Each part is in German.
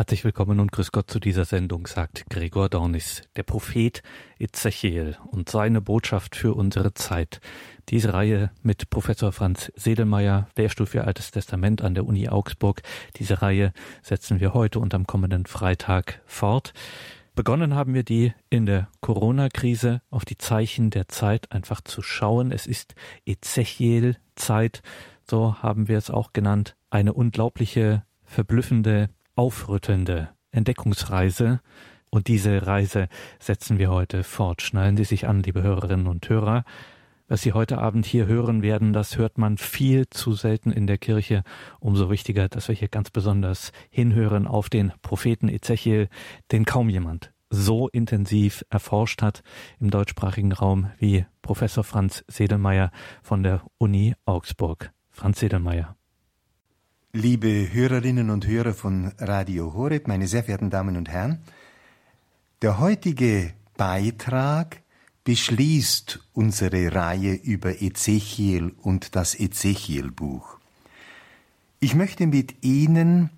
Herzlich willkommen und grüß Gott zu dieser Sendung, sagt Gregor Dornis, der Prophet Ezechiel und seine Botschaft für unsere Zeit. Diese Reihe mit Professor Franz Sedelmeier, Lehrstuhl für Altes Testament an der Uni Augsburg. Diese Reihe setzen wir heute und am kommenden Freitag fort. Begonnen haben wir die in der Corona-Krise auf die Zeichen der Zeit einfach zu schauen. Es ist Ezechiel-Zeit, so haben wir es auch genannt. Eine unglaubliche, verblüffende aufrüttelnde Entdeckungsreise. Und diese Reise setzen wir heute fort. Schnallen Sie sich an, liebe Hörerinnen und Hörer. Was Sie heute Abend hier hören werden, das hört man viel zu selten in der Kirche. Umso wichtiger, dass wir hier ganz besonders hinhören auf den Propheten Ezechiel, den kaum jemand so intensiv erforscht hat im deutschsprachigen Raum wie Professor Franz Sedelmeier von der Uni Augsburg. Franz Sedelmeier. Liebe Hörerinnen und Hörer von Radio Horeb, meine sehr verehrten Damen und Herren, der heutige Beitrag beschließt unsere Reihe über Ezechiel und das Ezechiel-Buch. Ich möchte mit Ihnen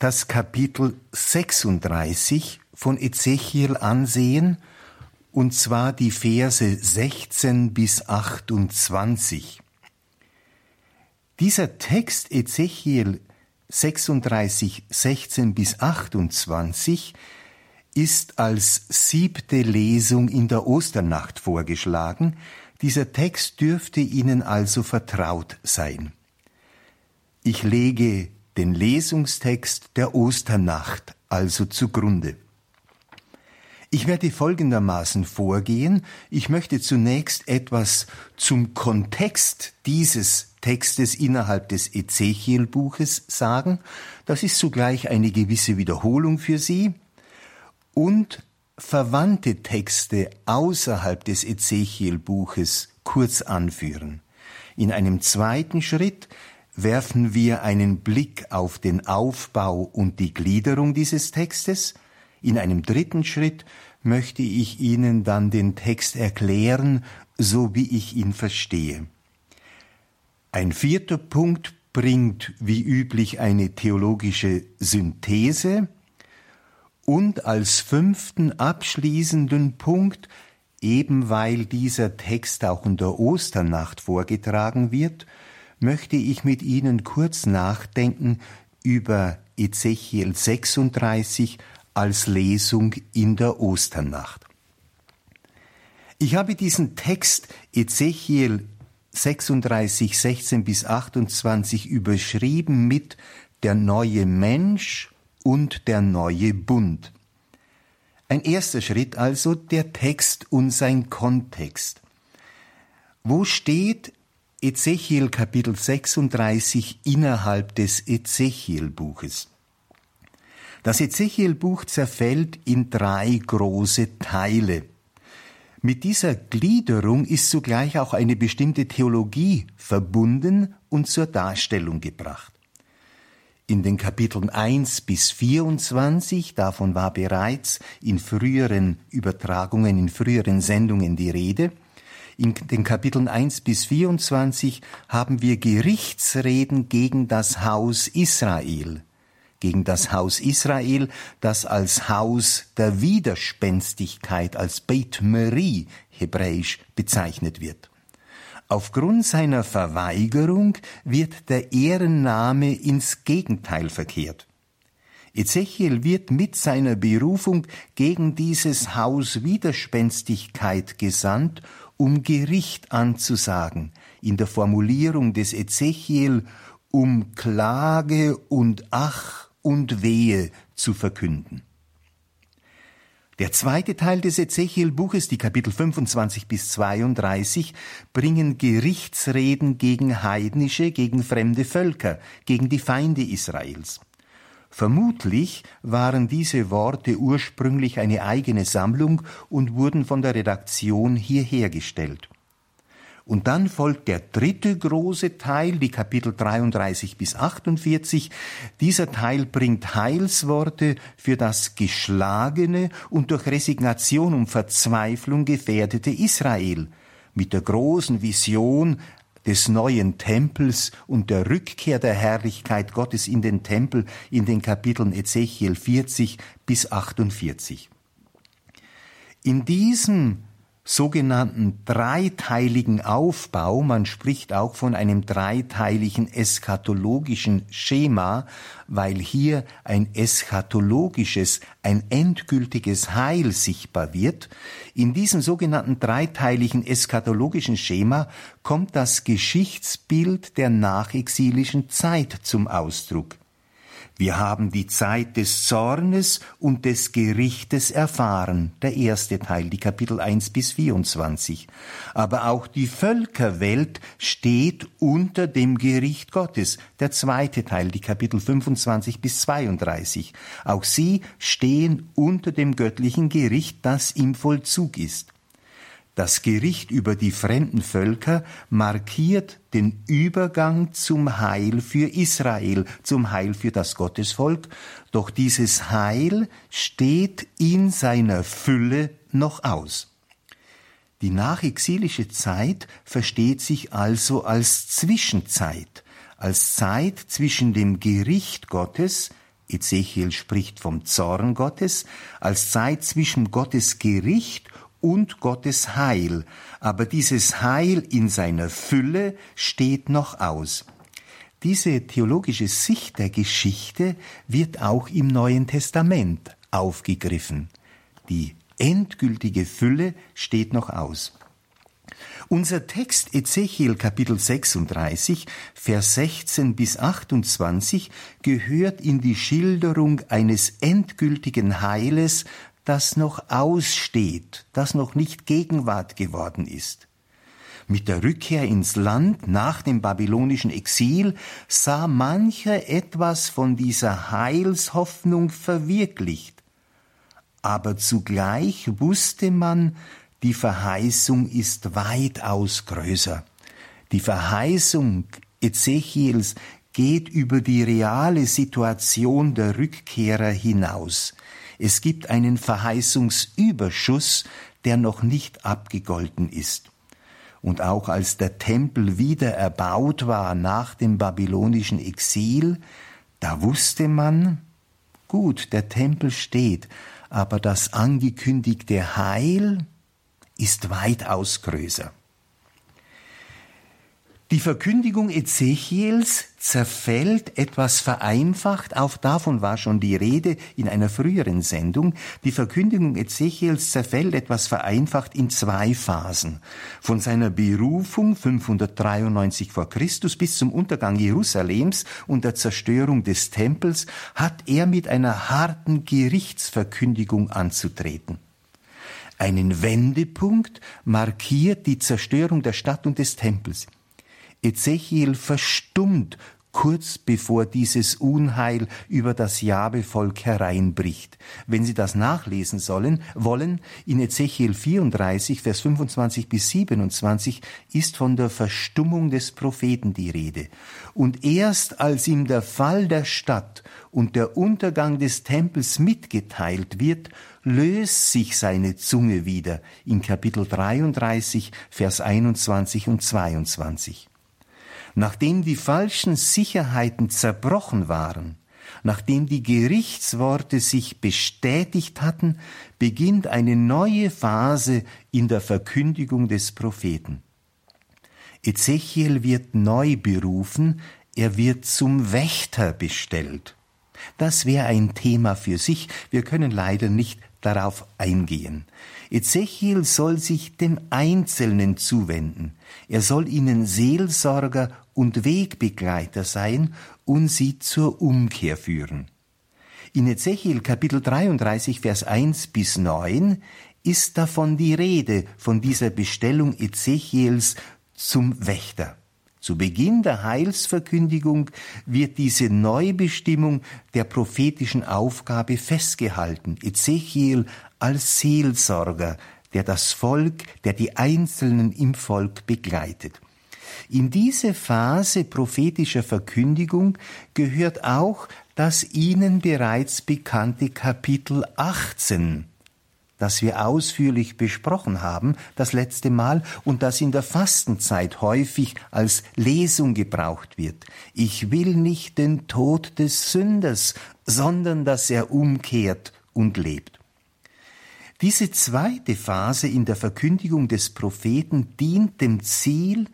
das Kapitel 36 von Ezechiel ansehen, und zwar die Verse 16 bis 28. Dieser Text Ezechiel 36, 16 bis 28 ist als siebte Lesung in der Osternacht vorgeschlagen. Dieser Text dürfte Ihnen also vertraut sein. Ich lege den Lesungstext der Osternacht also zugrunde. Ich werde folgendermaßen vorgehen. Ich möchte zunächst etwas zum Kontext dieses Textes innerhalb des Ezechiel-Buches sagen. Das ist zugleich eine gewisse Wiederholung für Sie und verwandte Texte außerhalb des Ezechiel-Buches kurz anführen. In einem zweiten Schritt werfen wir einen Blick auf den Aufbau und die Gliederung dieses Textes. In einem dritten Schritt möchte ich Ihnen dann den Text erklären, so wie ich ihn verstehe. Ein vierter Punkt bringt wie üblich eine theologische Synthese und als fünften abschließenden Punkt, eben weil dieser Text auch in der Osternacht vorgetragen wird, möchte ich mit Ihnen kurz nachdenken über Ezechiel 36 als Lesung in der Osternacht. Ich habe diesen Text Ezechiel 36, 16 bis 28 überschrieben mit der neue Mensch und der neue Bund. Ein erster Schritt also der Text und sein Kontext. Wo steht Ezechiel Kapitel 36 innerhalb des Ezechiel-Buches? Das Ezechiel-Buch zerfällt in drei große Teile. Mit dieser Gliederung ist zugleich auch eine bestimmte Theologie verbunden und zur Darstellung gebracht. In den Kapiteln 1 bis 24, davon war bereits in früheren Übertragungen, in früheren Sendungen die Rede, in den Kapiteln 1 bis 24 haben wir Gerichtsreden gegen das Haus Israel gegen das Haus Israel, das als Haus der Widerspenstigkeit, als Beit Meri hebräisch bezeichnet wird. Aufgrund seiner Verweigerung wird der Ehrenname ins Gegenteil verkehrt. Ezechiel wird mit seiner Berufung gegen dieses Haus Widerspenstigkeit gesandt, um Gericht anzusagen, in der Formulierung des Ezechiel um Klage und Ach und Wehe zu verkünden. Der zweite Teil des Ezechiel-Buches, die Kapitel 25 bis 32, bringen Gerichtsreden gegen heidnische, gegen fremde Völker, gegen die Feinde Israels. Vermutlich waren diese Worte ursprünglich eine eigene Sammlung und wurden von der Redaktion hierher gestellt. Und dann folgt der dritte große Teil, die Kapitel 33 bis 48. Dieser Teil bringt Heilsworte für das geschlagene und durch Resignation und Verzweiflung gefährdete Israel mit der großen Vision des neuen Tempels und der Rückkehr der Herrlichkeit Gottes in den Tempel in den Kapiteln Ezechiel 40 bis 48. In diesem sogenannten dreiteiligen Aufbau, man spricht auch von einem dreiteiligen eschatologischen Schema, weil hier ein eschatologisches, ein endgültiges Heil sichtbar wird. In diesem sogenannten dreiteiligen eschatologischen Schema kommt das Geschichtsbild der nachexilischen Zeit zum Ausdruck. Wir haben die Zeit des Zornes und des Gerichtes erfahren, der erste Teil, die Kapitel 1 bis 24. Aber auch die Völkerwelt steht unter dem Gericht Gottes, der zweite Teil, die Kapitel 25 bis 32. Auch sie stehen unter dem göttlichen Gericht, das im Vollzug ist. Das Gericht über die fremden Völker markiert den Übergang zum Heil für Israel, zum Heil für das Gottesvolk, doch dieses Heil steht in seiner Fülle noch aus. Die nachexilische Zeit versteht sich also als Zwischenzeit, als Zeit zwischen dem Gericht Gottes, Ezechiel spricht vom Zorn Gottes, als Zeit zwischen Gottes Gericht und Gottes Heil, aber dieses Heil in seiner Fülle steht noch aus. Diese theologische Sicht der Geschichte wird auch im Neuen Testament aufgegriffen. Die endgültige Fülle steht noch aus. Unser Text Ezechiel Kapitel 36, Vers 16 bis 28 gehört in die Schilderung eines endgültigen Heiles, das noch aussteht, das noch nicht Gegenwart geworden ist. Mit der Rückkehr ins Land nach dem babylonischen Exil sah mancher etwas von dieser Heilshoffnung verwirklicht. Aber zugleich wusste man, die Verheißung ist weitaus größer. Die Verheißung Ezechiels geht über die reale Situation der Rückkehrer hinaus. Es gibt einen Verheißungsüberschuss, der noch nicht abgegolten ist. Und auch als der Tempel wieder erbaut war nach dem babylonischen Exil, da wusste man, gut, der Tempel steht, aber das angekündigte Heil ist weitaus größer. Die Verkündigung Ezechiels zerfällt etwas vereinfacht, auch davon war schon die Rede in einer früheren Sendung. Die Verkündigung Ezechiels zerfällt etwas vereinfacht in zwei Phasen. Von seiner Berufung 593 vor Christus bis zum Untergang Jerusalems und der Zerstörung des Tempels hat er mit einer harten Gerichtsverkündigung anzutreten. Einen Wendepunkt markiert die Zerstörung der Stadt und des Tempels. Ezechiel verstummt kurz bevor dieses Unheil über das Jabevolk hereinbricht. Wenn Sie das nachlesen sollen, wollen, in Ezechiel 34, Vers 25 bis 27 ist von der Verstummung des Propheten die Rede. Und erst als ihm der Fall der Stadt und der Untergang des Tempels mitgeteilt wird, löst sich seine Zunge wieder in Kapitel 33, Vers 21 und 22. Nachdem die falschen Sicherheiten zerbrochen waren, nachdem die Gerichtsworte sich bestätigt hatten, beginnt eine neue Phase in der Verkündigung des Propheten. Ezechiel wird neu berufen, er wird zum Wächter bestellt. Das wäre ein Thema für sich, wir können leider nicht darauf eingehen. Ezechiel soll sich dem Einzelnen zuwenden. Er soll ihnen Seelsorger und Wegbegleiter sein und sie zur Umkehr führen. In Ezechiel Kapitel 33 Vers 1 bis 9 ist davon die Rede, von dieser Bestellung Ezechiels zum Wächter. Zu Beginn der Heilsverkündigung wird diese Neubestimmung der prophetischen Aufgabe festgehalten. Ezechiel als Seelsorger, der das Volk, der die Einzelnen im Volk begleitet. In diese Phase prophetischer Verkündigung gehört auch das Ihnen bereits bekannte Kapitel 18 das wir ausführlich besprochen haben das letzte Mal und das in der Fastenzeit häufig als Lesung gebraucht wird. Ich will nicht den Tod des Sünders, sondern dass er umkehrt und lebt. Diese zweite Phase in der Verkündigung des Propheten dient dem Ziel,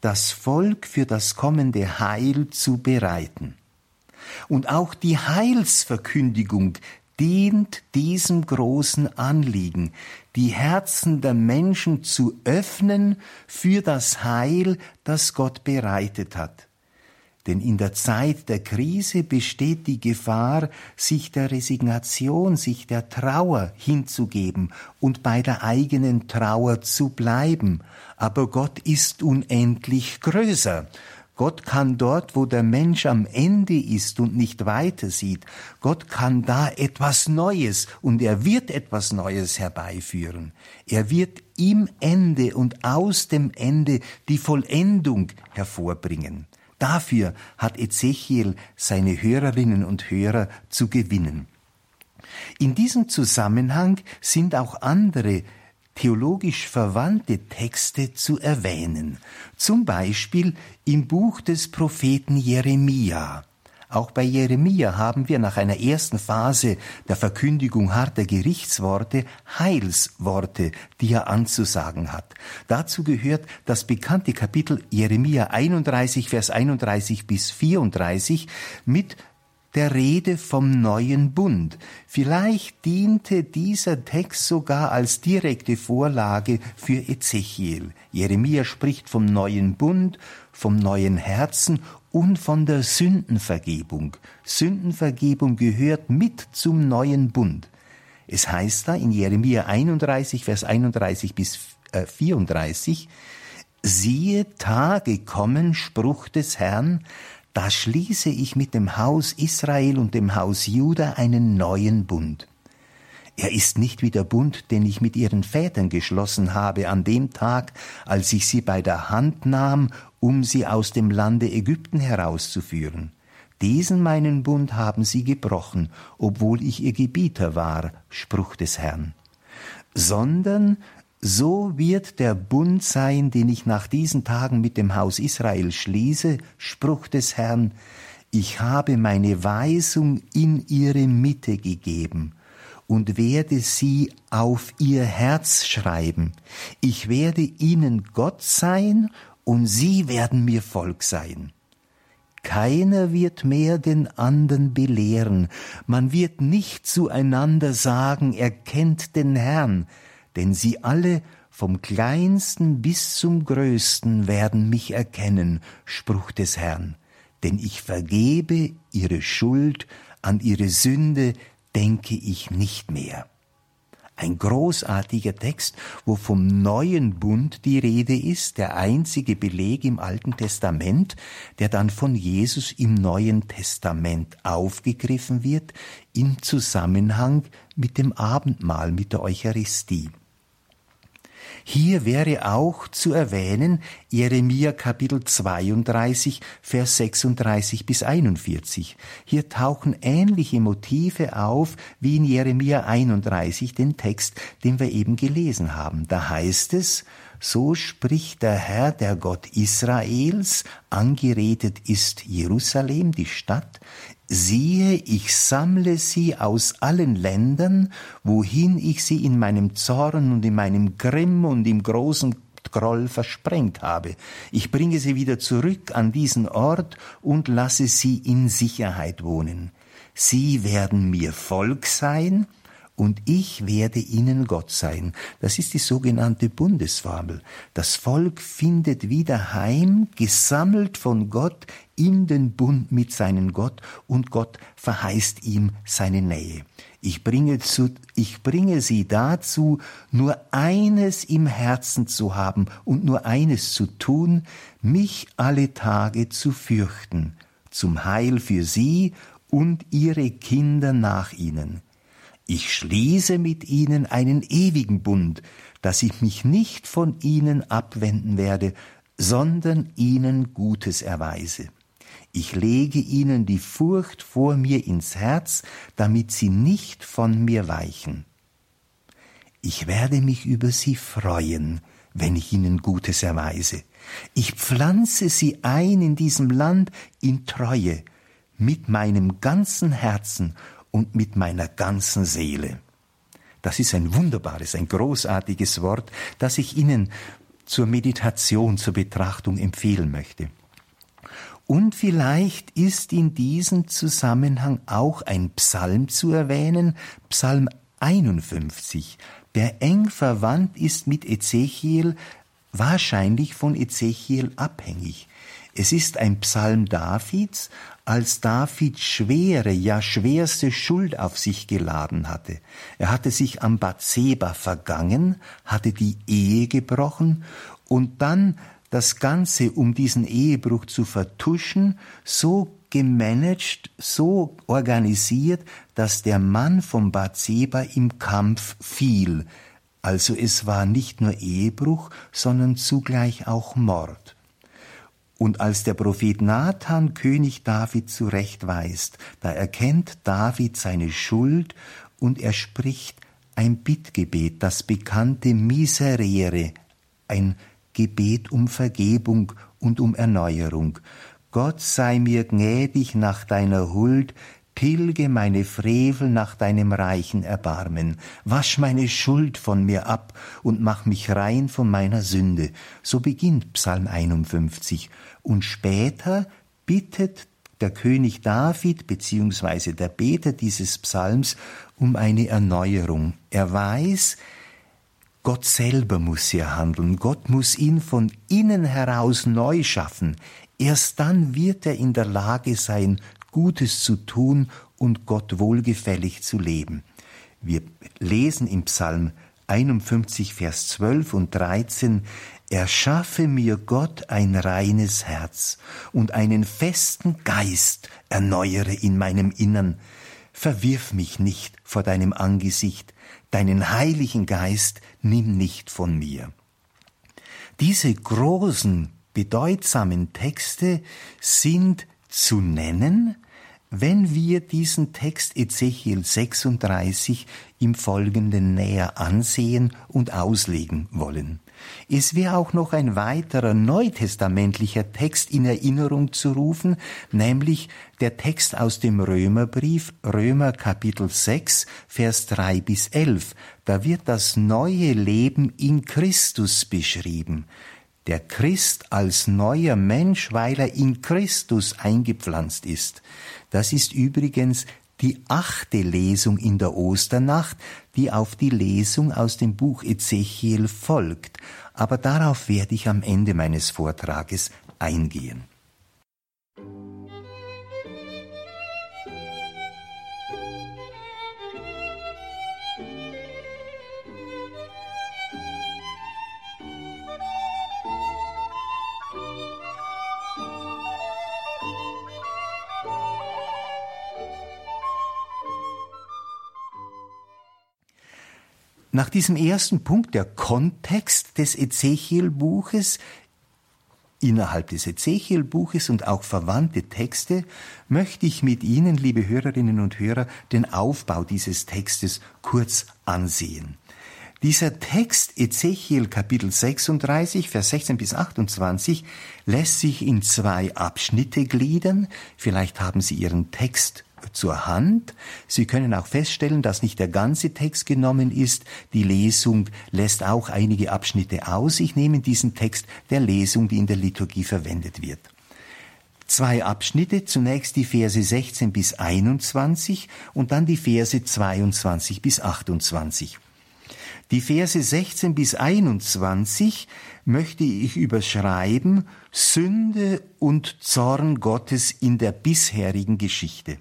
das Volk für das kommende Heil zu bereiten. Und auch die Heilsverkündigung dient diesem großen Anliegen, die Herzen der Menschen zu öffnen für das Heil, das Gott bereitet hat. Denn in der Zeit der Krise besteht die Gefahr, sich der Resignation, sich der Trauer hinzugeben und bei der eigenen Trauer zu bleiben. Aber Gott ist unendlich größer Gott kann dort, wo der Mensch am Ende ist und nicht weiter sieht, Gott kann da etwas Neues und er wird etwas Neues herbeiführen. Er wird im Ende und aus dem Ende die Vollendung hervorbringen. Dafür hat Ezechiel seine Hörerinnen und Hörer zu gewinnen. In diesem Zusammenhang sind auch andere theologisch verwandte Texte zu erwähnen, zum Beispiel im Buch des Propheten Jeremia. Auch bei Jeremia haben wir nach einer ersten Phase der Verkündigung harter Gerichtsworte Heilsworte, die er anzusagen hat. Dazu gehört das bekannte Kapitel Jeremia 31, Vers 31 bis 34 mit der Rede vom neuen Bund. Vielleicht diente dieser Text sogar als direkte Vorlage für Ezechiel. Jeremia spricht vom neuen Bund, vom neuen Herzen und von der Sündenvergebung. Sündenvergebung gehört mit zum neuen Bund. Es heißt da in Jeremia 31, Vers 31 bis 34, äh, Siehe, Tage kommen, Spruch des Herrn, da schließe ich mit dem Haus Israel und dem Haus Juda einen neuen Bund. Er ist nicht wie der Bund, den ich mit ihren Vätern geschlossen habe an dem Tag, als ich sie bei der Hand nahm, um sie aus dem Lande Ägypten herauszuführen. Diesen meinen Bund haben sie gebrochen, obwohl ich ihr Gebieter war, Spruch des Herrn. Sondern so wird der Bund sein, den ich nach diesen Tagen mit dem Haus Israel schließe, Spruch des Herrn, ich habe meine Weisung in ihre Mitte gegeben und werde sie auf ihr Herz schreiben. Ich werde ihnen Gott sein und sie werden mir Volk sein. Keiner wird mehr den anderen belehren, man wird nicht zueinander sagen, er kennt den Herrn, denn sie alle vom kleinsten bis zum größten werden mich erkennen, Spruch des Herrn, denn ich vergebe ihre Schuld, an ihre Sünde denke ich nicht mehr. Ein großartiger Text, wo vom neuen Bund die Rede ist, der einzige Beleg im Alten Testament, der dann von Jesus im Neuen Testament aufgegriffen wird, im Zusammenhang mit dem Abendmahl, mit der Eucharistie. Hier wäre auch zu erwähnen Jeremia Kapitel 32, Vers 36 bis 41. Hier tauchen ähnliche Motive auf wie in Jeremia 31, den Text, den wir eben gelesen haben. Da heißt es, so spricht der Herr, der Gott Israels, angeredet ist Jerusalem, die Stadt, Siehe, ich sammle sie aus allen Ländern, wohin ich sie in meinem Zorn und in meinem Grimm und im großen Groll versprengt habe. Ich bringe sie wieder zurück an diesen Ort und lasse sie in Sicherheit wohnen. Sie werden mir Volk sein, und ich werde ihnen Gott sein. Das ist die sogenannte Bundesfabel. Das Volk findet wieder heim, gesammelt von Gott in den Bund mit seinem Gott und Gott verheißt ihm seine Nähe. Ich bringe, zu, ich bringe sie dazu, nur eines im Herzen zu haben und nur eines zu tun, mich alle Tage zu fürchten, zum Heil für sie und ihre Kinder nach ihnen. Ich schließe mit ihnen einen ewigen Bund, dass ich mich nicht von ihnen abwenden werde, sondern ihnen Gutes erweise. Ich lege ihnen die Furcht vor mir ins Herz, damit sie nicht von mir weichen. Ich werde mich über sie freuen, wenn ich ihnen Gutes erweise. Ich pflanze sie ein in diesem Land in Treue, mit meinem ganzen Herzen und mit meiner ganzen Seele. Das ist ein wunderbares, ein großartiges Wort, das ich Ihnen zur Meditation, zur Betrachtung empfehlen möchte. Und vielleicht ist in diesem Zusammenhang auch ein Psalm zu erwähnen, Psalm 51, der eng verwandt ist mit Ezechiel, wahrscheinlich von Ezechiel abhängig. Es ist ein Psalm Davids, als David schwere, ja schwerste Schuld auf sich geladen hatte. Er hatte sich am Bathseba vergangen, hatte die Ehe gebrochen und dann das Ganze, um diesen Ehebruch zu vertuschen, so gemanagt, so organisiert, dass der Mann vom Bathseba im Kampf fiel. Also es war nicht nur Ehebruch, sondern zugleich auch Mord. Und als der Prophet Nathan König David zurechtweist, da erkennt David seine Schuld und er spricht ein Bittgebet, das bekannte Miserere, ein Gebet um Vergebung und um Erneuerung. Gott sei mir gnädig nach deiner Huld, tilge meine Frevel nach deinem reichen Erbarmen, wasch meine Schuld von mir ab und mach mich rein von meiner Sünde. So beginnt Psalm 51. Und später bittet der König David beziehungsweise der Beter dieses Psalms um eine Erneuerung. Er weiß, Gott selber muss hier handeln. Gott muss ihn von innen heraus neu schaffen. Erst dann wird er in der Lage sein, Gutes zu tun und Gott wohlgefällig zu leben. Wir lesen im Psalm 51, Vers 12 und 13, Erschaffe mir Gott ein reines Herz und einen festen Geist erneuere in meinem Innern. Verwirf mich nicht vor deinem Angesicht, deinen heiligen Geist nimm nicht von mir. Diese großen, bedeutsamen Texte sind zu nennen, wenn wir diesen Text Ezechiel 36 im Folgenden näher ansehen und auslegen wollen. Es wäre auch noch ein weiterer neutestamentlicher Text in Erinnerung zu rufen, nämlich der Text aus dem Römerbrief, Römer Kapitel 6, Vers 3 bis 11. Da wird das neue Leben in Christus beschrieben. Der Christ als neuer Mensch, weil er in Christus eingepflanzt ist. Das ist übrigens die achte Lesung in der Osternacht, die auf die Lesung aus dem Buch Ezechiel folgt. Aber darauf werde ich am Ende meines Vortrages eingehen. Nach diesem ersten Punkt, der Kontext des Ezechiel-Buches, innerhalb des Ezechiel-Buches und auch verwandte Texte, möchte ich mit Ihnen, liebe Hörerinnen und Hörer, den Aufbau dieses Textes kurz ansehen. Dieser Text Ezechiel Kapitel 36, Vers 16 bis 28 lässt sich in zwei Abschnitte gliedern. Vielleicht haben Sie Ihren Text zur Hand. Sie können auch feststellen, dass nicht der ganze Text genommen ist. Die Lesung lässt auch einige Abschnitte aus. Ich nehme diesen Text der Lesung, die in der Liturgie verwendet wird. Zwei Abschnitte, zunächst die Verse 16 bis 21 und dann die Verse 22 bis 28. Die Verse 16 bis 21 möchte ich überschreiben Sünde und Zorn Gottes in der bisherigen Geschichte.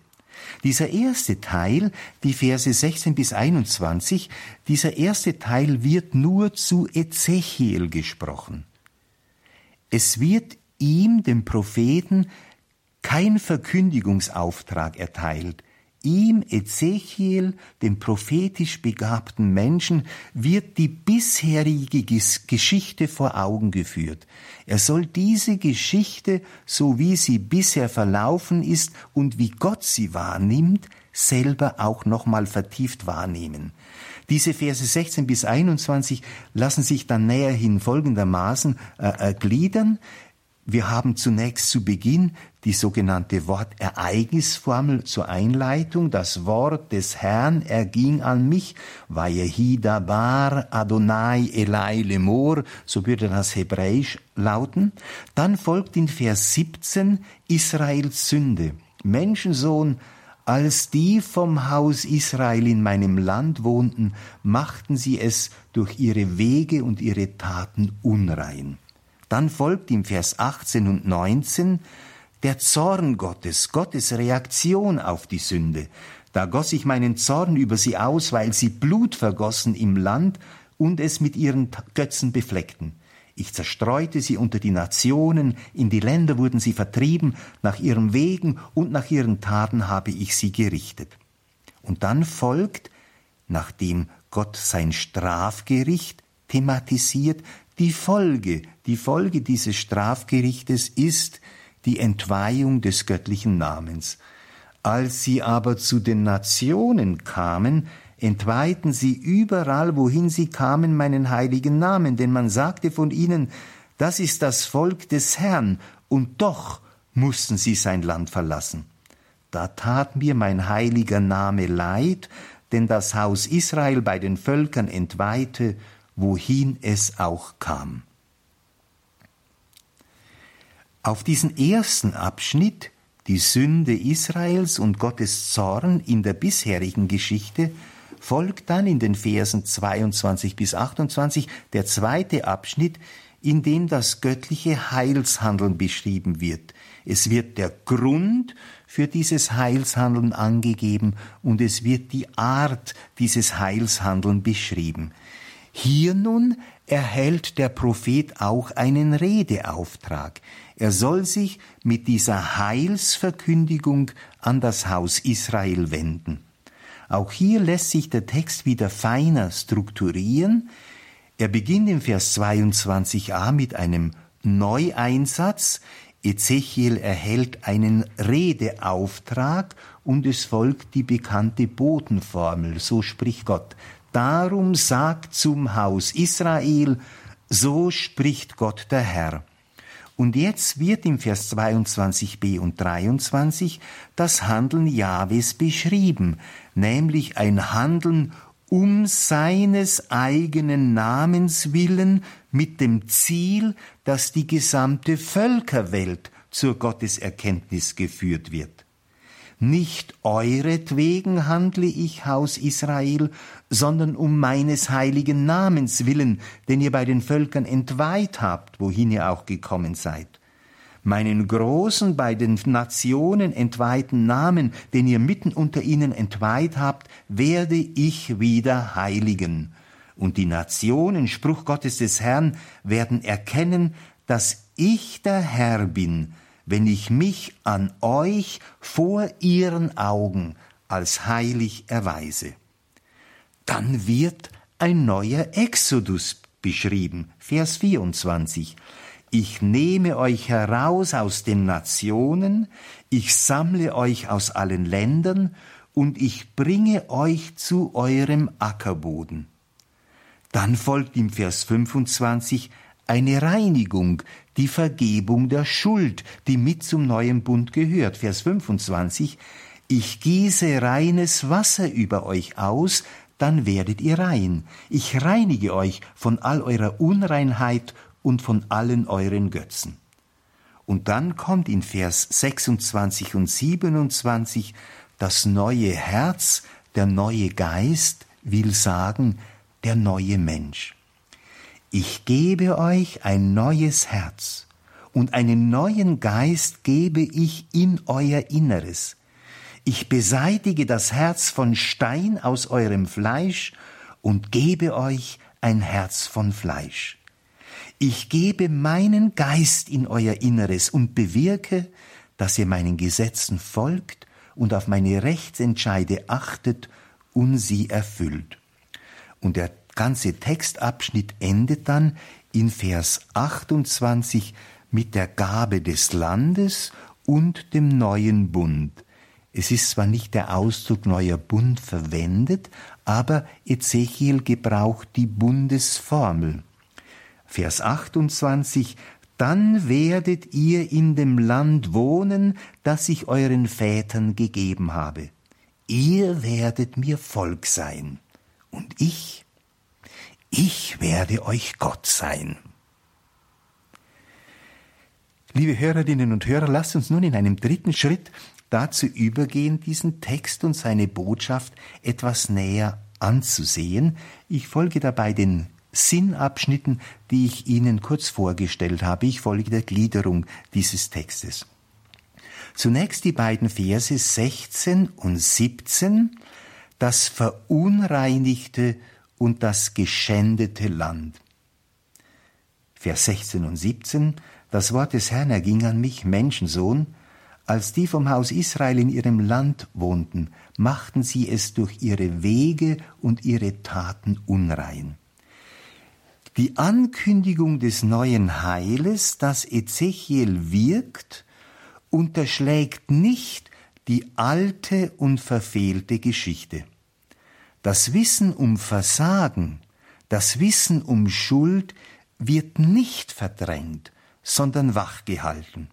Dieser erste Teil, die Verse 16 bis 21, dieser erste Teil wird nur zu Ezechiel gesprochen. Es wird ihm, dem Propheten, kein Verkündigungsauftrag erteilt, Ihm, Ezechiel, dem prophetisch begabten Menschen, wird die bisherige Geschichte vor Augen geführt. Er soll diese Geschichte, so wie sie bisher verlaufen ist und wie Gott sie wahrnimmt, selber auch nochmal vertieft wahrnehmen. Diese Verse 16 bis 21 lassen sich dann näherhin folgendermaßen äh, äh, gliedern. Wir haben zunächst zu Beginn die sogenannte Wortereignisformel zur Einleitung. Das Wort des Herrn erging an mich. Vayehi dabar Adonai Elai Lemor, so würde das Hebräisch lauten. Dann folgt in Vers 17 Israels Sünde. Menschensohn, als die vom Haus Israel in meinem Land wohnten, machten sie es durch ihre Wege und ihre Taten unrein. Dann folgt im Vers 18 und 19 der Zorn Gottes, Gottes Reaktion auf die Sünde. Da goss ich meinen Zorn über sie aus, weil sie Blut vergossen im Land und es mit ihren Götzen befleckten. Ich zerstreute sie unter die Nationen, in die Länder wurden sie vertrieben, nach ihren Wegen und nach ihren Taten habe ich sie gerichtet. Und dann folgt, nachdem Gott sein Strafgericht thematisiert, die Folge, die Folge dieses Strafgerichtes ist die Entweihung des göttlichen Namens. Als sie aber zu den Nationen kamen, entweihten sie überall, wohin sie kamen, meinen heiligen Namen, denn man sagte von ihnen, das ist das Volk des Herrn, und doch mussten sie sein Land verlassen. Da tat mir mein heiliger Name leid, denn das Haus Israel bei den Völkern entweihte wohin es auch kam. Auf diesen ersten Abschnitt, die Sünde Israels und Gottes Zorn in der bisherigen Geschichte, folgt dann in den Versen 22 bis 28 der zweite Abschnitt, in dem das göttliche Heilshandeln beschrieben wird. Es wird der Grund für dieses Heilshandeln angegeben und es wird die Art dieses Heilshandeln beschrieben. Hier nun erhält der Prophet auch einen Redeauftrag. Er soll sich mit dieser Heilsverkündigung an das Haus Israel wenden. Auch hier lässt sich der Text wieder feiner strukturieren. Er beginnt im Vers 22a mit einem Neueinsatz. Ezechiel erhält einen Redeauftrag und es folgt die bekannte Botenformel. So spricht Gott. Darum sagt zum Haus Israel, so spricht Gott der Herr. Und jetzt wird im Vers 22b und 23 das Handeln Jahwes beschrieben, nämlich ein Handeln um seines eigenen Namens willen mit dem Ziel, dass die gesamte Völkerwelt zur Gotteserkenntnis geführt wird. Nicht euretwegen handle ich, Haus Israel, sondern um meines heiligen Namens willen, den ihr bei den Völkern entweiht habt, wohin ihr auch gekommen seid. Meinen großen, bei den Nationen entweihten Namen, den ihr mitten unter ihnen entweiht habt, werde ich wieder heiligen. Und die Nationen, Spruch Gottes des Herrn, werden erkennen, dass ich der Herr bin, wenn ich mich an euch vor ihren Augen als heilig erweise. Dann wird ein neuer Exodus beschrieben, Vers 24. Ich nehme euch heraus aus den Nationen, ich sammle euch aus allen Ländern und ich bringe euch zu eurem Ackerboden. Dann folgt im Vers 25 eine Reinigung, die Vergebung der Schuld, die mit zum neuen Bund gehört. Vers 25. Ich gieße reines Wasser über euch aus, dann werdet ihr rein. Ich reinige euch von all eurer Unreinheit und von allen euren Götzen. Und dann kommt in Vers 26 und 27 das neue Herz, der neue Geist will sagen, der neue Mensch. Ich gebe euch ein neues Herz und einen neuen Geist gebe ich in euer Inneres. Ich beseitige das Herz von Stein aus eurem Fleisch und gebe euch ein Herz von Fleisch. Ich gebe meinen Geist in euer Inneres und bewirke, dass ihr meinen Gesetzen folgt und auf meine Rechtsentscheide achtet und sie erfüllt. Und der ganze Textabschnitt endet dann in Vers 28 mit der Gabe des Landes und dem neuen Bund. Es ist zwar nicht der Ausdruck neuer Bund verwendet, aber Ezechiel gebraucht die Bundesformel. Vers 28 Dann werdet ihr in dem Land wohnen, das ich euren Vätern gegeben habe. Ihr werdet mir Volk sein. Und ich, ich werde euch Gott sein. Liebe Hörerinnen und Hörer, lasst uns nun in einem dritten Schritt dazu übergehen, diesen Text und seine Botschaft etwas näher anzusehen. Ich folge dabei den Sinnabschnitten, die ich Ihnen kurz vorgestellt habe. Ich folge der Gliederung dieses Textes. Zunächst die beiden Verse 16 und 17, das verunreinigte und das geschändete Land. Vers 16 und 17, das Wort des Herrn erging an mich, Menschensohn, als die vom Haus Israel in ihrem Land wohnten, machten sie es durch ihre Wege und ihre Taten unrein. Die Ankündigung des neuen Heiles, das Ezechiel wirkt, unterschlägt nicht die alte und verfehlte Geschichte. Das Wissen um Versagen, das Wissen um Schuld wird nicht verdrängt, sondern wachgehalten.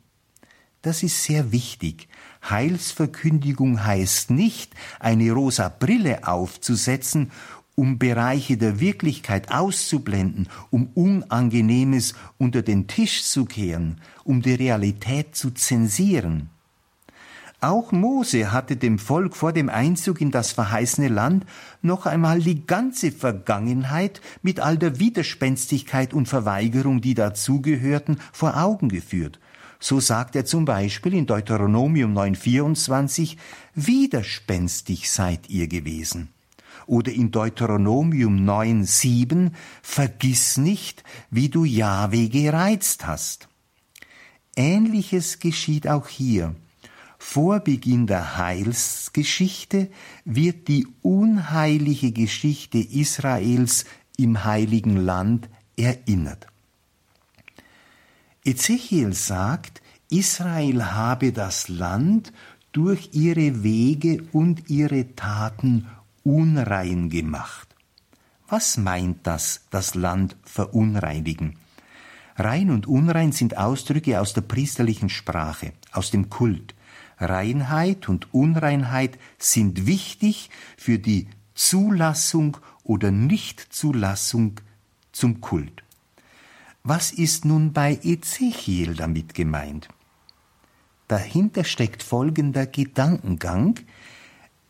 Das ist sehr wichtig. Heilsverkündigung heißt nicht, eine rosa Brille aufzusetzen, um Bereiche der Wirklichkeit auszublenden, um Unangenehmes unter den Tisch zu kehren, um die Realität zu zensieren. Auch Mose hatte dem Volk vor dem Einzug in das verheißene Land noch einmal die ganze Vergangenheit mit all der Widerspenstigkeit und Verweigerung, die dazugehörten, vor Augen geführt. So sagt er zum Beispiel in Deuteronomium 9,24, widerspenstig seid ihr gewesen. Oder in Deuteronomium 9,7, vergiss nicht, wie du Jahwe gereizt hast. Ähnliches geschieht auch hier. Vor Beginn der Heilsgeschichte wird die unheilige Geschichte Israels im heiligen Land erinnert. Ezechiel sagt, Israel habe das Land durch ihre Wege und ihre Taten unrein gemacht. Was meint das, das Land verunreinigen? Rein und unrein sind Ausdrücke aus der priesterlichen Sprache, aus dem Kult. Reinheit und Unreinheit sind wichtig für die Zulassung oder Nichtzulassung zum Kult. Was ist nun bei Ezechiel damit gemeint? Dahinter steckt folgender Gedankengang.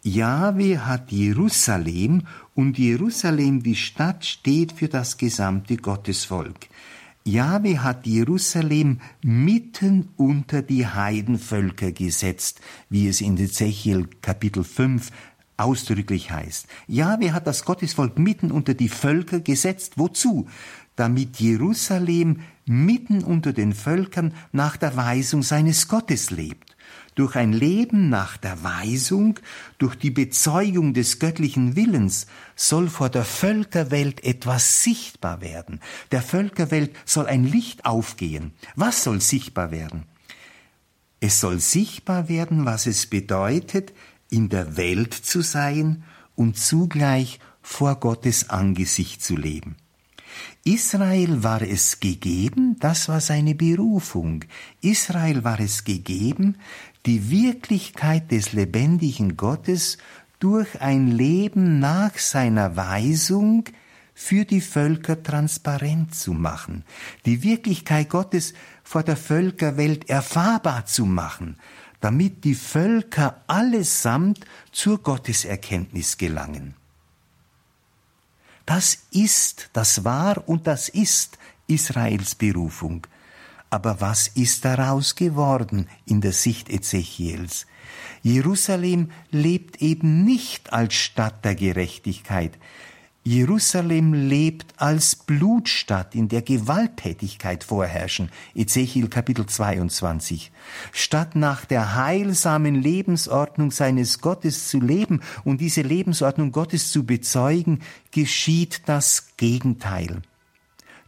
Jahwe hat Jerusalem und Jerusalem, die Stadt, steht für das gesamte Gottesvolk. Jahwe hat Jerusalem mitten unter die Heidenvölker gesetzt, wie es in Ezechiel Kapitel 5 ausdrücklich heißt. Jahwe hat das Gottesvolk mitten unter die Völker gesetzt. Wozu? damit Jerusalem mitten unter den Völkern nach der Weisung seines Gottes lebt. Durch ein Leben nach der Weisung, durch die Bezeugung des göttlichen Willens soll vor der Völkerwelt etwas sichtbar werden. Der Völkerwelt soll ein Licht aufgehen. Was soll sichtbar werden? Es soll sichtbar werden, was es bedeutet, in der Welt zu sein und zugleich vor Gottes Angesicht zu leben. Israel war es gegeben, das war seine Berufung. Israel war es gegeben, die Wirklichkeit des lebendigen Gottes durch ein Leben nach seiner Weisung für die Völker transparent zu machen, die Wirklichkeit Gottes vor der Völkerwelt erfahrbar zu machen, damit die Völker allesamt zur Gotteserkenntnis gelangen. Das ist, das war und das ist Israels Berufung. Aber was ist daraus geworden in der Sicht Ezechiels? Jerusalem lebt eben nicht als Stadt der Gerechtigkeit. Jerusalem lebt als Blutstadt, in der Gewalttätigkeit vorherrschen. Ezechiel Kapitel 22. Statt nach der heilsamen Lebensordnung seines Gottes zu leben und diese Lebensordnung Gottes zu bezeugen, geschieht das Gegenteil.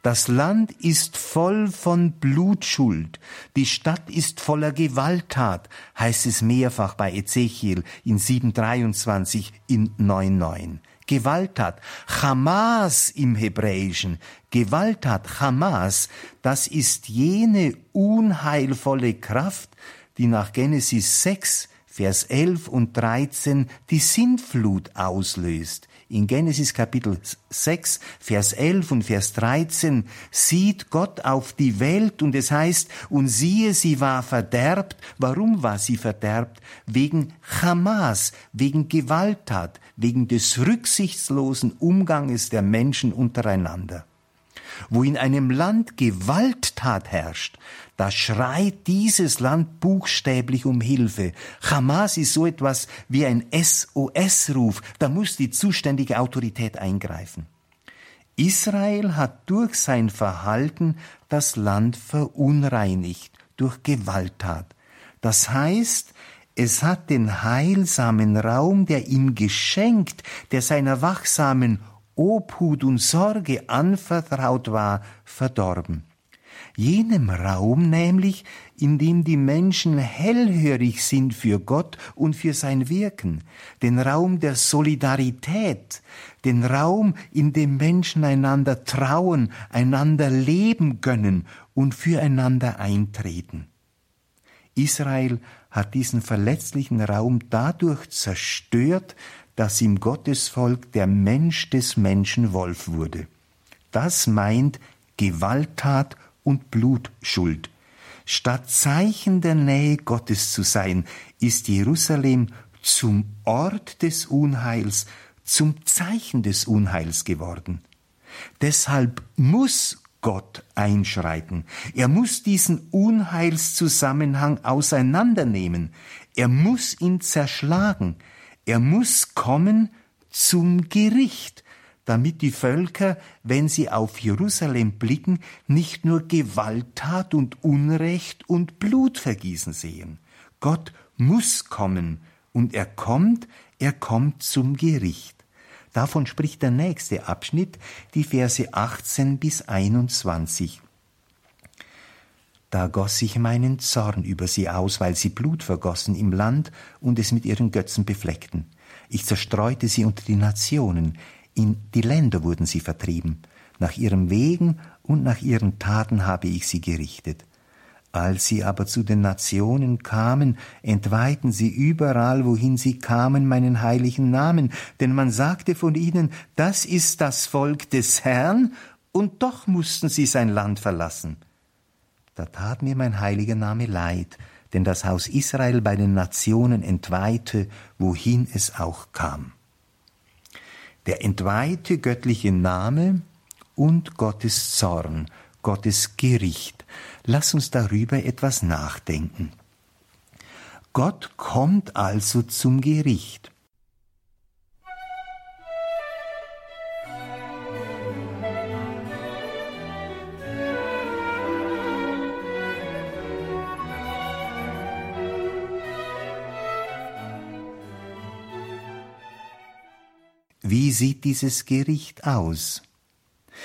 Das Land ist voll von Blutschuld. Die Stadt ist voller Gewalttat, heißt es mehrfach bei Ezechiel in 723 in 99. Gewalttat. Hamas im Hebräischen. Gewalttat, Hamas, das ist jene unheilvolle Kraft, die nach Genesis 6, Vers 11 und 13 die Sintflut auslöst. In Genesis Kapitel 6, Vers 11 und Vers 13 sieht Gott auf die Welt und es heißt, und siehe, sie war verderbt. Warum war sie verderbt? Wegen Hamas, wegen Gewalttat, wegen des rücksichtslosen Umganges der Menschen untereinander. Wo in einem Land Gewalttat herrscht, da schreit dieses Land buchstäblich um Hilfe. Hamas ist so etwas wie ein SOS-Ruf. Da muss die zuständige Autorität eingreifen. Israel hat durch sein Verhalten das Land verunreinigt, durch Gewalttat. Das heißt, es hat den heilsamen Raum, der ihm geschenkt, der seiner wachsamen Obhut und Sorge anvertraut war, verdorben. Jenem Raum nämlich, in dem die Menschen hellhörig sind für Gott und für sein Wirken, den Raum der Solidarität, den Raum, in dem Menschen einander trauen, einander leben gönnen und füreinander eintreten. Israel hat diesen verletzlichen Raum dadurch zerstört, dass im Gottesvolk der Mensch des Menschen Wolf wurde. Das meint Gewalttat und Blutschuld. Statt Zeichen der Nähe Gottes zu sein, ist Jerusalem zum Ort des Unheils, zum Zeichen des Unheils geworden. Deshalb muss Gott einschreiten. Er muss diesen Unheilszusammenhang auseinandernehmen. Er muss ihn zerschlagen. Er muss kommen zum Gericht damit die Völker, wenn sie auf Jerusalem blicken, nicht nur Gewalttat und Unrecht und Blutvergießen sehen. Gott muss kommen, und er kommt, er kommt zum Gericht. Davon spricht der nächste Abschnitt, die Verse 18 bis 21. Da goss ich meinen Zorn über sie aus, weil sie Blut vergossen im Land und es mit ihren Götzen befleckten. Ich zerstreute sie unter die Nationen, in die Länder wurden sie vertrieben. Nach ihren Wegen und nach ihren Taten habe ich sie gerichtet. Als sie aber zu den Nationen kamen, entweihten sie überall, wohin sie kamen, meinen heiligen Namen, denn man sagte von ihnen, das ist das Volk des Herrn, und doch mussten sie sein Land verlassen. Da tat mir mein heiliger Name leid, denn das Haus Israel bei den Nationen entweihte, wohin es auch kam der entweihte göttliche Name und Gottes Zorn, Gottes Gericht. Lass uns darüber etwas nachdenken. Gott kommt also zum Gericht. Wie sieht dieses Gericht aus?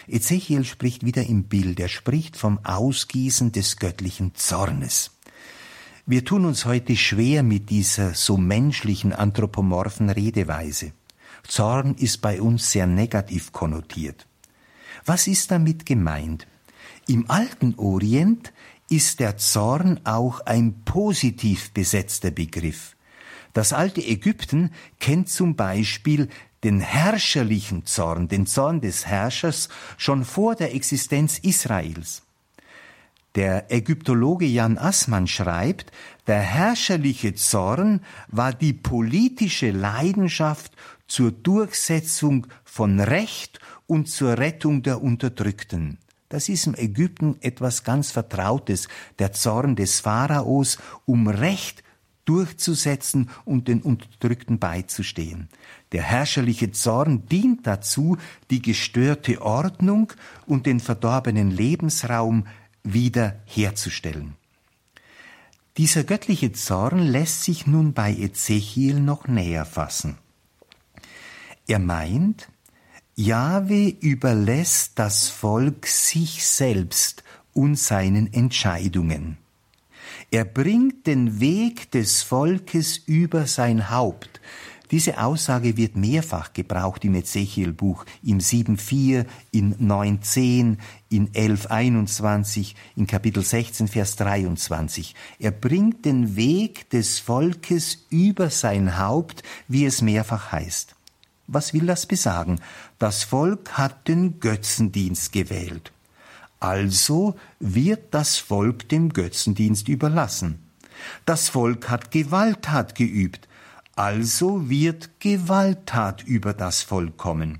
Ezechiel spricht wieder im Bild, er spricht vom Ausgießen des göttlichen Zornes. Wir tun uns heute schwer mit dieser so menschlichen anthropomorphen Redeweise. Zorn ist bei uns sehr negativ konnotiert. Was ist damit gemeint? Im alten Orient ist der Zorn auch ein positiv besetzter Begriff. Das alte Ägypten kennt zum Beispiel den herrscherlichen Zorn, den Zorn des Herrschers schon vor der Existenz Israels. Der Ägyptologe Jan Assmann schreibt, der herrscherliche Zorn war die politische Leidenschaft zur Durchsetzung von Recht und zur Rettung der Unterdrückten. Das ist im Ägypten etwas ganz Vertrautes, der Zorn des Pharaos, um Recht durchzusetzen und den Unterdrückten beizustehen. Der herrscherliche Zorn dient dazu, die gestörte Ordnung und den verdorbenen Lebensraum wieder herzustellen. Dieser göttliche Zorn lässt sich nun bei Ezechiel noch näher fassen. Er meint, Jahwe überlässt das Volk sich selbst und seinen Entscheidungen. Er bringt den Weg des Volkes über sein Haupt. Diese Aussage wird mehrfach gebraucht im Ezechiel-Buch, im 7,4, in 9,10, in 11,21, in Kapitel 16, Vers 23. Er bringt den Weg des Volkes über sein Haupt, wie es mehrfach heißt. Was will das besagen? Das Volk hat den Götzendienst gewählt. Also wird das Volk dem Götzendienst überlassen. Das Volk hat Gewalttat geübt, also wird Gewalttat über das Volk kommen.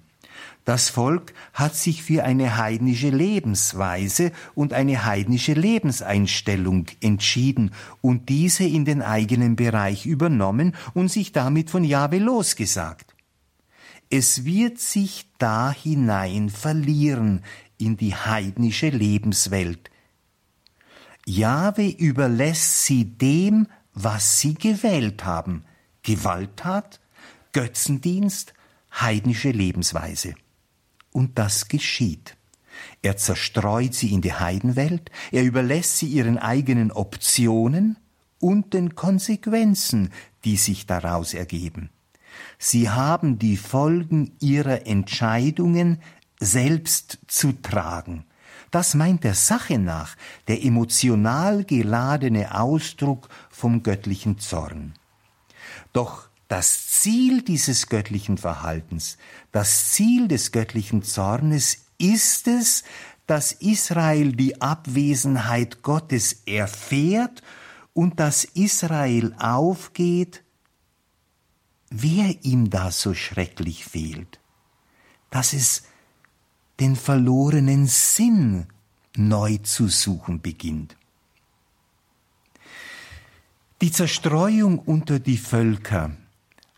Das Volk hat sich für eine heidnische Lebensweise und eine heidnische Lebenseinstellung entschieden und diese in den eigenen Bereich übernommen und sich damit von Jahwe losgesagt. Es wird sich da hinein verlieren in die heidnische Lebenswelt. Jahwe überlässt sie dem, was sie gewählt haben. Gewalttat, Götzendienst, heidnische Lebensweise. Und das geschieht. Er zerstreut sie in die Heidenwelt, er überlässt sie ihren eigenen Optionen und den Konsequenzen, die sich daraus ergeben. Sie haben die Folgen ihrer Entscheidungen selbst zu tragen. Das meint der Sache nach der emotional geladene Ausdruck vom göttlichen Zorn. Doch das Ziel dieses göttlichen Verhaltens, das Ziel des göttlichen Zornes ist es, dass Israel die Abwesenheit Gottes erfährt und dass Israel aufgeht, wer ihm da so schrecklich fehlt, dass es den verlorenen Sinn neu zu suchen beginnt. Die Zerstreuung unter die Völker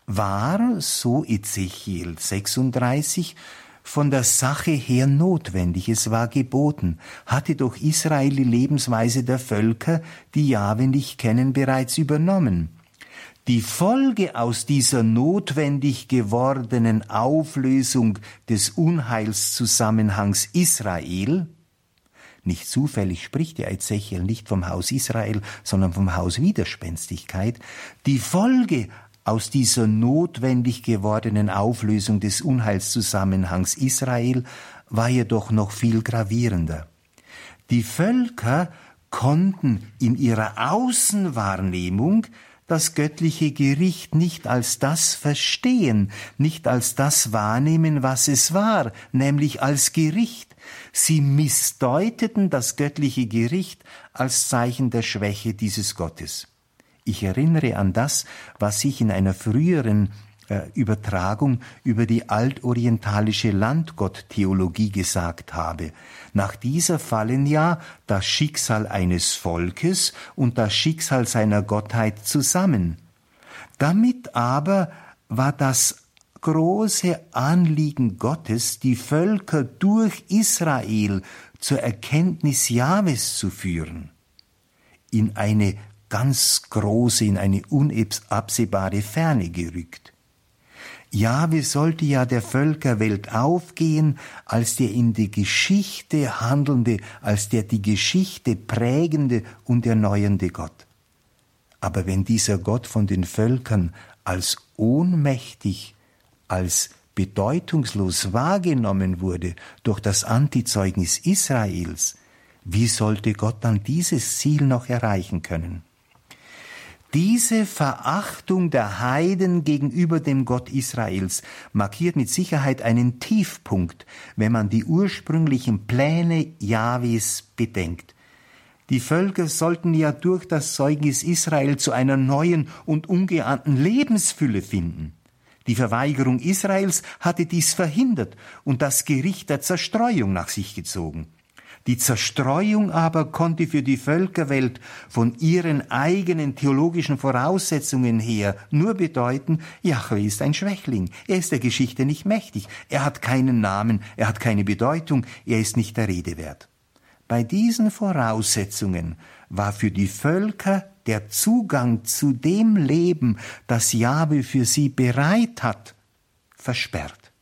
war, so Ezechiel 36, von der Sache her notwendig, es war geboten, hatte doch Israel die Lebensweise der Völker, die Jahwe nicht kennen, bereits übernommen. Die Folge aus dieser notwendig gewordenen Auflösung des Unheilszusammenhangs Israel, nicht zufällig spricht der Ezechiel nicht vom Haus Israel, sondern vom Haus Widerspenstigkeit, die Folge aus dieser notwendig gewordenen Auflösung des Unheilszusammenhangs Israel war jedoch noch viel gravierender. Die Völker konnten in ihrer Außenwahrnehmung das göttliche Gericht nicht als das verstehen, nicht als das wahrnehmen, was es war, nämlich als Gericht. Sie missdeuteten das göttliche Gericht als Zeichen der Schwäche dieses Gottes. Ich erinnere an das, was ich in einer früheren äh, Übertragung über die altorientalische Landgotttheologie gesagt habe. Nach dieser fallen ja das Schicksal eines Volkes und das Schicksal seiner Gottheit zusammen. Damit aber war das große Anliegen Gottes, die Völker durch Israel zur Erkenntnis Jahwes zu führen, in eine ganz große, in eine unabsehbare Ferne gerückt. Jahwe sollte ja der Völkerwelt aufgehen als der in die Geschichte handelnde, als der die Geschichte prägende und erneuernde Gott. Aber wenn dieser Gott von den Völkern als ohnmächtig, als bedeutungslos wahrgenommen wurde durch das Antizeugnis Israels, wie sollte Gott dann dieses Ziel noch erreichen können? Diese Verachtung der Heiden gegenüber dem Gott Israels markiert mit Sicherheit einen Tiefpunkt, wenn man die ursprünglichen Pläne Jahwes bedenkt. Die Völker sollten ja durch das Zeugnis Israel zu einer neuen und ungeahnten Lebensfülle finden. Die Verweigerung Israels hatte dies verhindert und das Gericht der Zerstreuung nach sich gezogen. Die Zerstreuung aber konnte für die Völkerwelt von ihren eigenen theologischen Voraussetzungen her nur bedeuten, Jahwe ist ein Schwächling, er ist der Geschichte nicht mächtig, er hat keinen Namen, er hat keine Bedeutung, er ist nicht der Rede wert. Bei diesen Voraussetzungen war für die Völker der Zugang zu dem Leben, das Jahwe für sie bereit hat, versperrt.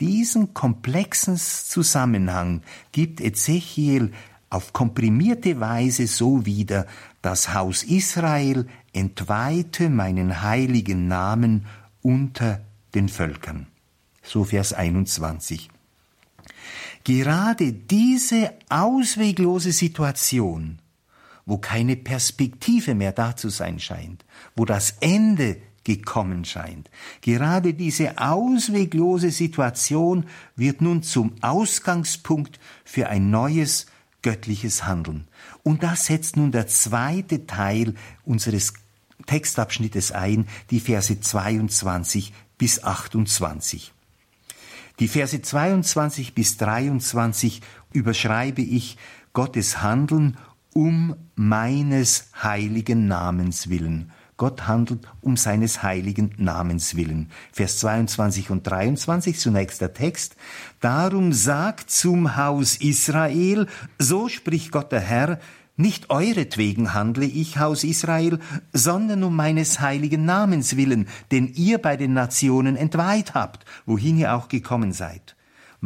Diesen komplexen Zusammenhang gibt Ezechiel auf komprimierte Weise so wieder, das Haus Israel entweihte meinen heiligen Namen unter den Völkern. So Vers 21. Gerade diese ausweglose Situation, wo keine Perspektive mehr da zu sein scheint, wo das Ende gekommen scheint. Gerade diese ausweglose Situation wird nun zum Ausgangspunkt für ein neues göttliches Handeln. Und das setzt nun der zweite Teil unseres Textabschnittes ein, die Verse 22 bis 28. Die Verse 22 bis 23 überschreibe ich Gottes Handeln um meines heiligen Namens willen. Gott handelt um seines heiligen Namens willen. Vers 22 und 23 zunächst der Text. Darum sagt zum Haus Israel, so spricht Gott der Herr, nicht euretwegen handle ich, Haus Israel, sondern um meines heiligen Namens willen, den ihr bei den Nationen entweiht habt, wohin ihr auch gekommen seid.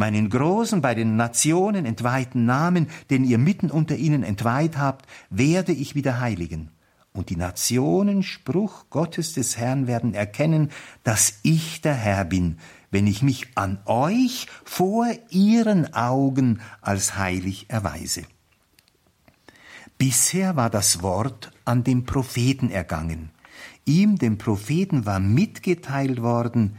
Meinen großen, bei den Nationen entweihten Namen, den ihr mitten unter ihnen entweiht habt, werde ich wieder heiligen und die Nationen Spruch Gottes des Herrn werden erkennen, dass ich der Herr bin, wenn ich mich an euch vor ihren Augen als heilig erweise. Bisher war das Wort an dem Propheten ergangen. Ihm, dem Propheten, war mitgeteilt worden,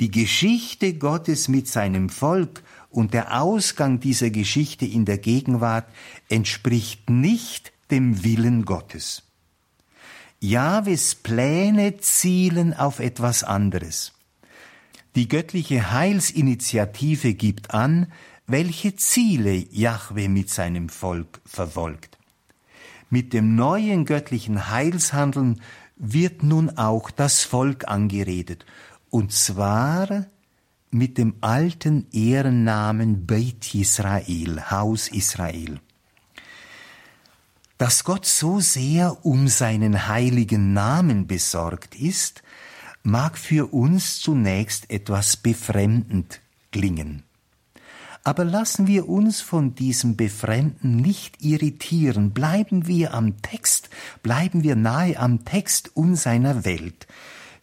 die Geschichte Gottes mit seinem Volk und der Ausgang dieser Geschichte in der Gegenwart entspricht nicht dem Willen Gottes. Jahwes Pläne zielen auf etwas anderes. Die göttliche Heilsinitiative gibt an, welche Ziele Jahwe mit seinem Volk verfolgt. Mit dem neuen göttlichen Heilshandeln wird nun auch das Volk angeredet, und zwar mit dem alten Ehrennamen Beit Israel, Haus Israel. Dass Gott so sehr um seinen heiligen Namen besorgt ist, mag für uns zunächst etwas befremdend klingen. Aber lassen wir uns von diesem Befremden nicht irritieren, bleiben wir am Text, bleiben wir nahe am Text und seiner Welt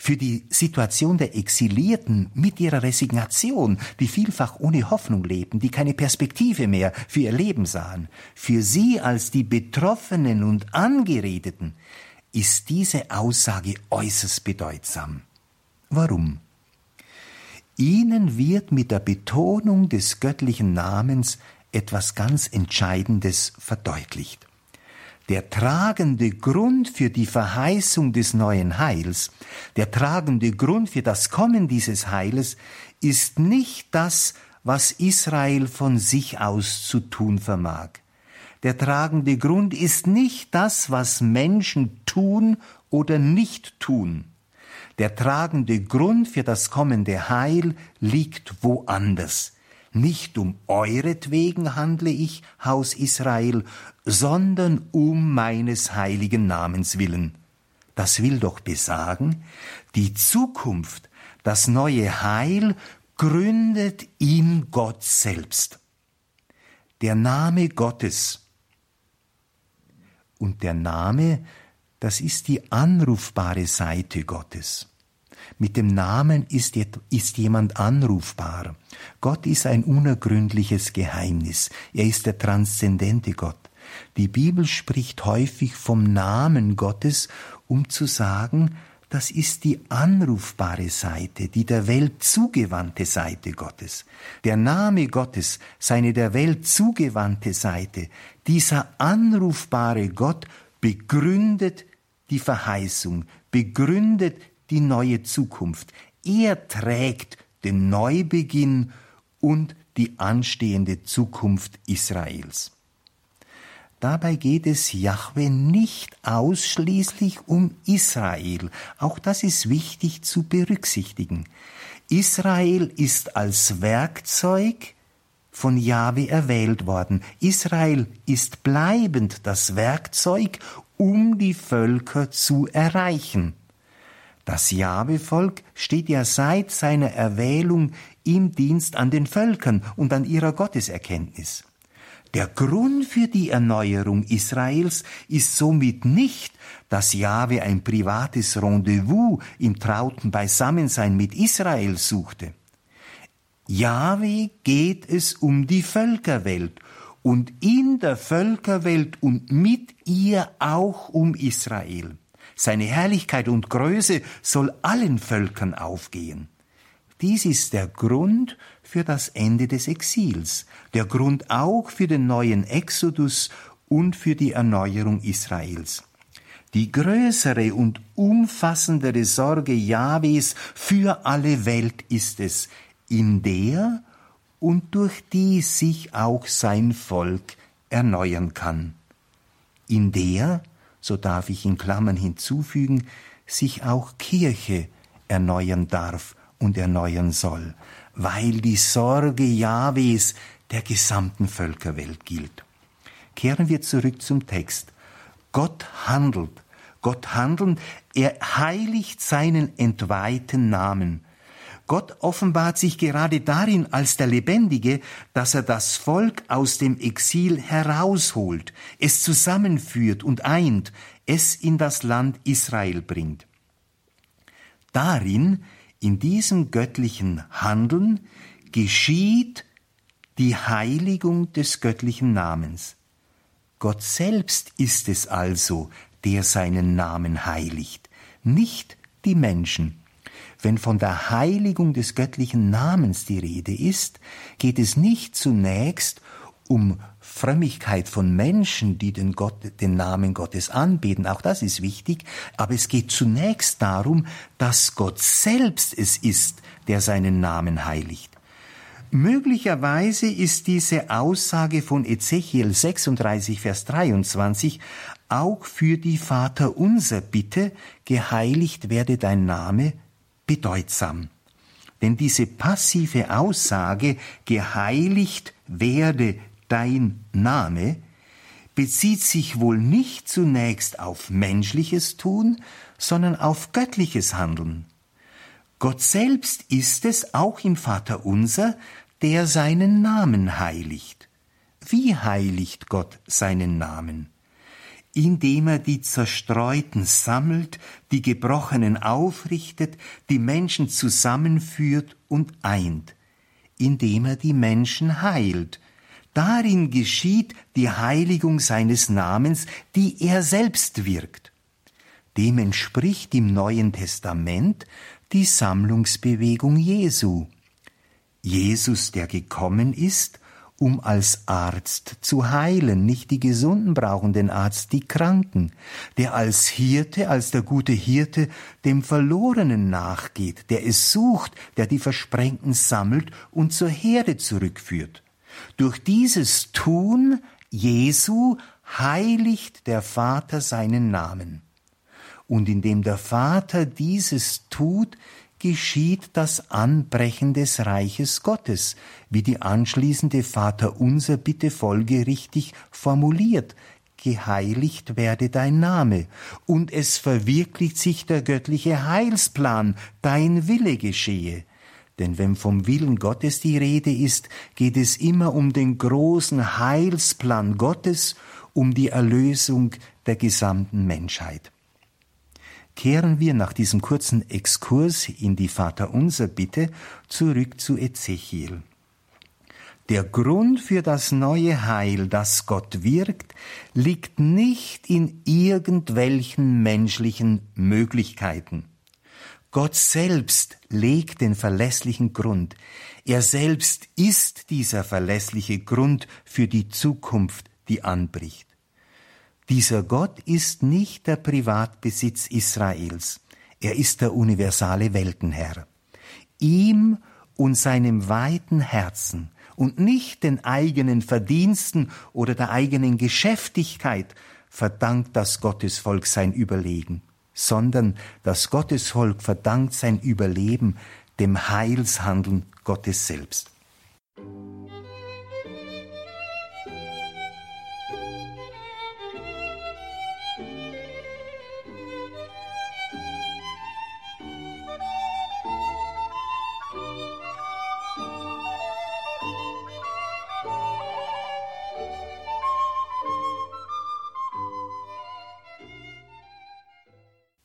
für die Situation der Exilierten mit ihrer Resignation, die vielfach ohne Hoffnung lebten, die keine Perspektive mehr für ihr Leben sahen, für sie als die Betroffenen und Angeredeten, ist diese Aussage äußerst bedeutsam. Warum? Ihnen wird mit der Betonung des göttlichen Namens etwas ganz Entscheidendes verdeutlicht. Der tragende Grund für die Verheißung des neuen Heils, der tragende Grund für das Kommen dieses Heiles ist nicht das, was Israel von sich aus zu tun vermag. Der tragende Grund ist nicht das, was Menschen tun oder nicht tun. Der tragende Grund für das kommende Heil liegt woanders. Nicht um euretwegen handle ich, Haus Israel, sondern um meines heiligen Namens willen. Das will doch besagen, die Zukunft, das neue Heil gründet in Gott selbst. Der Name Gottes. Und der Name, das ist die anrufbare Seite Gottes. Mit dem Namen ist, ist jemand anrufbar. Gott ist ein unergründliches Geheimnis. Er ist der transzendente Gott. Die Bibel spricht häufig vom Namen Gottes, um zu sagen, das ist die anrufbare Seite, die der Welt zugewandte Seite Gottes. Der Name Gottes, seine der Welt zugewandte Seite, dieser anrufbare Gott begründet die Verheißung, begründet die neue Zukunft. Er trägt den Neubeginn und die anstehende Zukunft Israels. Dabei geht es Jahwe nicht ausschließlich um Israel. Auch das ist wichtig zu berücksichtigen. Israel ist als Werkzeug von Jahwe erwählt worden. Israel ist bleibend das Werkzeug, um die Völker zu erreichen. Das Jahwe-Volk steht ja seit seiner Erwählung im Dienst an den Völkern und an ihrer Gotteserkenntnis. Der Grund für die Erneuerung Israels ist somit nicht, dass Jahwe ein privates Rendezvous im trauten Beisammensein mit Israel suchte. Jahwe geht es um die Völkerwelt und in der Völkerwelt und mit ihr auch um Israel. Seine Herrlichkeit und Größe soll allen Völkern aufgehen. Dies ist der Grund für das Ende des Exils, der Grund auch für den neuen Exodus und für die Erneuerung Israels. Die größere und umfassendere Sorge Jahwes für alle Welt ist es, in der und durch die sich auch sein Volk erneuern kann. In der so darf ich in Klammern hinzufügen, sich auch Kirche erneuern darf und erneuern soll, weil die Sorge Jahwes der gesamten Völkerwelt gilt. Kehren wir zurück zum Text. Gott handelt. Gott handelt, er heiligt seinen entweihten Namen. Gott offenbart sich gerade darin als der Lebendige, dass er das Volk aus dem Exil herausholt, es zusammenführt und eint, es in das Land Israel bringt. Darin, in diesem göttlichen Handeln, geschieht die Heiligung des göttlichen Namens. Gott selbst ist es also, der seinen Namen heiligt, nicht die Menschen. Wenn von der Heiligung des göttlichen Namens die Rede ist, geht es nicht zunächst um Frömmigkeit von Menschen, die den, Gott, den Namen Gottes anbeten, auch das ist wichtig, aber es geht zunächst darum, dass Gott selbst es ist, der seinen Namen heiligt. Möglicherweise ist diese Aussage von Ezechiel 36, Vers 23 auch für die Vaterunser Bitte, geheiligt werde dein Name, bedeutsam. Denn diese passive Aussage, geheiligt werde dein Name, bezieht sich wohl nicht zunächst auf menschliches Tun, sondern auf göttliches Handeln. Gott selbst ist es auch im Vater unser, der seinen Namen heiligt. Wie heiligt Gott seinen Namen? Indem er die Zerstreuten sammelt, die Gebrochenen aufrichtet, die Menschen zusammenführt und eint, indem er die Menschen heilt. Darin geschieht die Heiligung seines Namens, die er selbst wirkt. Dem entspricht im Neuen Testament die Sammlungsbewegung Jesu. Jesus, der gekommen ist, um als Arzt zu heilen. Nicht die Gesunden brauchen den Arzt, die Kranken, der als Hirte, als der gute Hirte dem Verlorenen nachgeht, der es sucht, der die Versprengten sammelt und zur Herde zurückführt. Durch dieses Tun Jesu heiligt der Vater seinen Namen. Und indem der Vater dieses tut, geschieht das Anbrechen des Reiches Gottes, wie die anschließende Vaterunser Bitte folgerichtig formuliert. Geheiligt werde dein Name, und es verwirklicht sich der göttliche Heilsplan, dein Wille geschehe. Denn wenn vom Willen Gottes die Rede ist, geht es immer um den großen Heilsplan Gottes, um die Erlösung der gesamten Menschheit kehren wir nach diesem kurzen Exkurs in die Vaterunser Bitte zurück zu Ezechiel. Der Grund für das neue Heil, das Gott wirkt, liegt nicht in irgendwelchen menschlichen Möglichkeiten. Gott selbst legt den verlässlichen Grund. Er selbst ist dieser verlässliche Grund für die Zukunft, die anbricht. Dieser Gott ist nicht der Privatbesitz Israels, er ist der universale Weltenherr. Ihm und seinem weiten Herzen und nicht den eigenen Verdiensten oder der eigenen Geschäftigkeit verdankt das Gottesvolk sein Überlegen, sondern das Gottesvolk verdankt sein Überleben dem Heilshandeln Gottes selbst.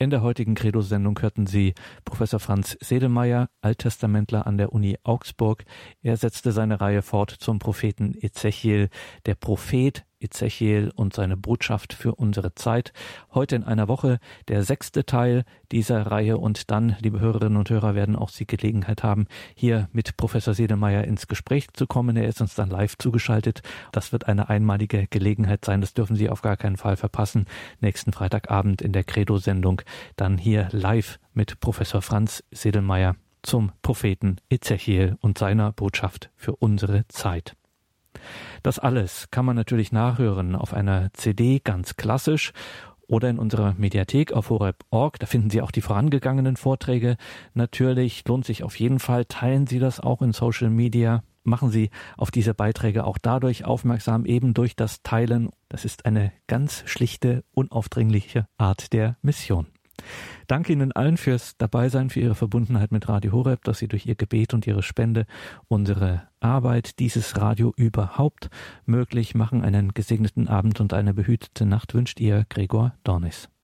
In der heutigen Credo-Sendung hörten Sie Professor Franz Sedelmeier, Alttestamentler an der Uni Augsburg. Er setzte seine Reihe fort zum Propheten Ezechiel. Der Prophet Ezechiel und seine Botschaft für unsere Zeit. Heute in einer Woche der sechste Teil dieser Reihe und dann, liebe Hörerinnen und Hörer, werden auch Sie Gelegenheit haben, hier mit Professor Sedelmeier ins Gespräch zu kommen. Er ist uns dann live zugeschaltet. Das wird eine einmalige Gelegenheit sein. Das dürfen Sie auf gar keinen Fall verpassen. Nächsten Freitagabend in der Credo-Sendung dann hier live mit Professor Franz Sedelmeier zum Propheten Ezechiel und seiner Botschaft für unsere Zeit. Das alles kann man natürlich nachhören auf einer CD ganz klassisch oder in unserer Mediathek auf horeb.org. Da finden Sie auch die vorangegangenen Vorträge. Natürlich lohnt sich auf jeden Fall. Teilen Sie das auch in Social Media. Machen Sie auf diese Beiträge auch dadurch aufmerksam, eben durch das Teilen. Das ist eine ganz schlichte, unaufdringliche Art der Mission. Danke Ihnen allen fürs Dabeisein, für Ihre Verbundenheit mit Radio Horeb, dass Sie durch Ihr Gebet und Ihre Spende unsere Arbeit, dieses Radio überhaupt möglich machen. Einen gesegneten Abend und eine behütete Nacht wünscht Ihr Gregor Dornis.